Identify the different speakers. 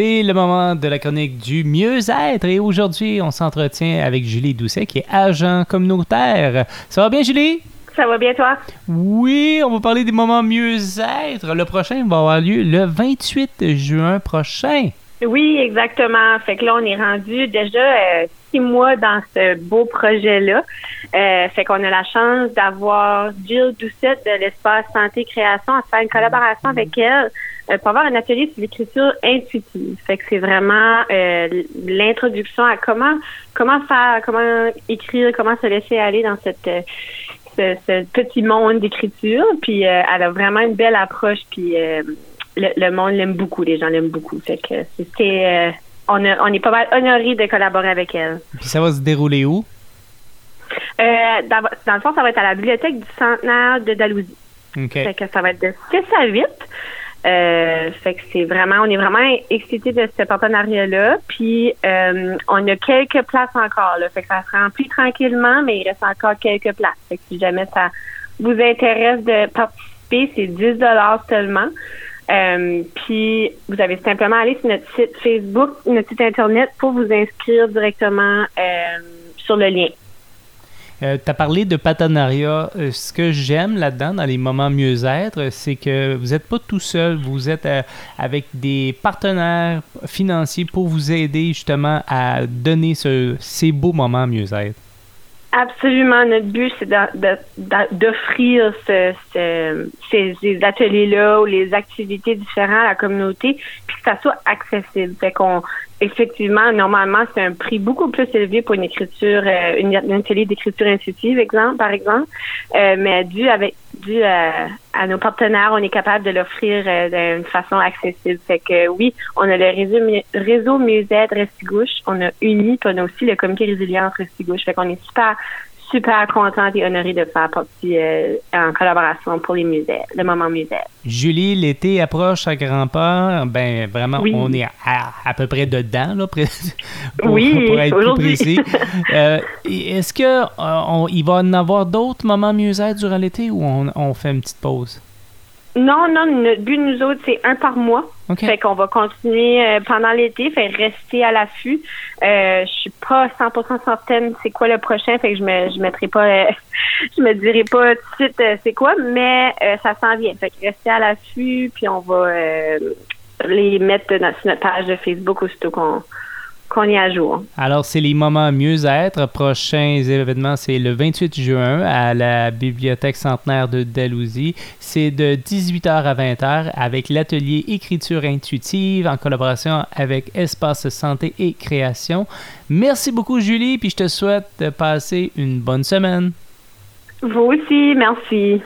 Speaker 1: C'est le moment de la chronique du mieux-être et aujourd'hui, on s'entretient avec Julie Doucet qui est agent communautaire. Ça va bien, Julie?
Speaker 2: Ça va bien, toi?
Speaker 1: Oui, on va parler des moments mieux-être. Le prochain va avoir lieu le 28 juin prochain.
Speaker 2: Oui, exactement. Fait que là, on est rendu déjà euh, six mois dans ce beau projet-là. Euh, fait qu'on a la chance d'avoir Jill Doucette de l'espace santé création à faire une collaboration avec elle euh, pour avoir un atelier sur l'écriture intuitive. Fait que c'est vraiment l'introduction à comment comment faire, comment écrire, comment se laisser aller dans cette ce, petit monde d'écriture. Puis elle a vraiment une belle approche. Puis le, monde l'aime beaucoup, les gens l'aiment beaucoup. Fait que c'était, euh, on, on est pas mal honoré de collaborer avec elle.
Speaker 1: Puis ça va se dérouler où?
Speaker 2: Euh, dans, le fond, ça va être à la bibliothèque du centenaire de Dalhousie. Fait que ça va être de 6 à 8. Euh, fait que c'est vraiment, on est vraiment excités de ce partenariat-là. Puis on a quelques places encore. Là, fait que ça se remplit tranquillement, mais il reste encore quelques places. Fait que si jamais ça vous intéresse de participer, c'est 10 dollars seulement. Euh, puis vous avez simplement aller sur notre site Facebook, notre site internet pour vous inscrire directement euh, sur le lien.
Speaker 1: Euh, tu as parlé de partenariat. ce que j'aime là-dedans, dans les moments mieux-être, c'est que vous n'êtes pas tout seul. Vous êtes avec des partenaires financiers pour vous aider justement à donner ce, ces beaux moments mieux-être.
Speaker 2: Absolument. Notre but, c'est d'offrir ce, ces, ateliers-là ou les activités différentes à la communauté, puis que ça soit accessible. Fait qu'on, effectivement, normalement, c'est un prix beaucoup plus élevé pour une écriture, euh, une, atelier d'écriture intuitive, exemple, par exemple. Euh, mais dû avec dû à, nos partenaires, on est capable de l'offrir euh, d'une façon accessible. Fait que oui, on a le réseau, réseau Musette Restigouche, on a uni, on a aussi le comité résilience Restigouche. Fait qu'on est super super contente et honorée de faire partie euh, en collaboration pour les musées, le moment musée.
Speaker 1: Julie, l'été approche à grands pas. Ben vraiment, on est à, peu près dedans là,
Speaker 2: pour, oui,
Speaker 1: pour être plus précis. Euh, est-ce que euh, il va en avoir d'autres moments musées durant l'été ou on fait une petite pause?
Speaker 2: Non, non, notre but, nous autres, c'est un par mois. Fait qu'on va continuer euh, pendant l'été, fait rester à l'affût. Euh, je suis pas 100% certaine c'est quoi le prochain, fait que je me je mettrai pas euh, je me dirai pas tout de suite c'est quoi, mais ça s'en vient. Fait que rester à l'affût, puis on va les mettre sur notre page de Facebook aussitôt qu'on qu'on est à jour.
Speaker 1: Alors, c'est les moments mieux-être. Prochains événements, c'est le 28 juin à la Bibliothèque centenaire de Dalhousie. C'est de 18h à 20h avec l'atelier écriture intuitive en collaboration avec Espace Santé et Création. Merci beaucoup, Julie, puis je te souhaite de passer une bonne semaine.
Speaker 2: Vous aussi, merci.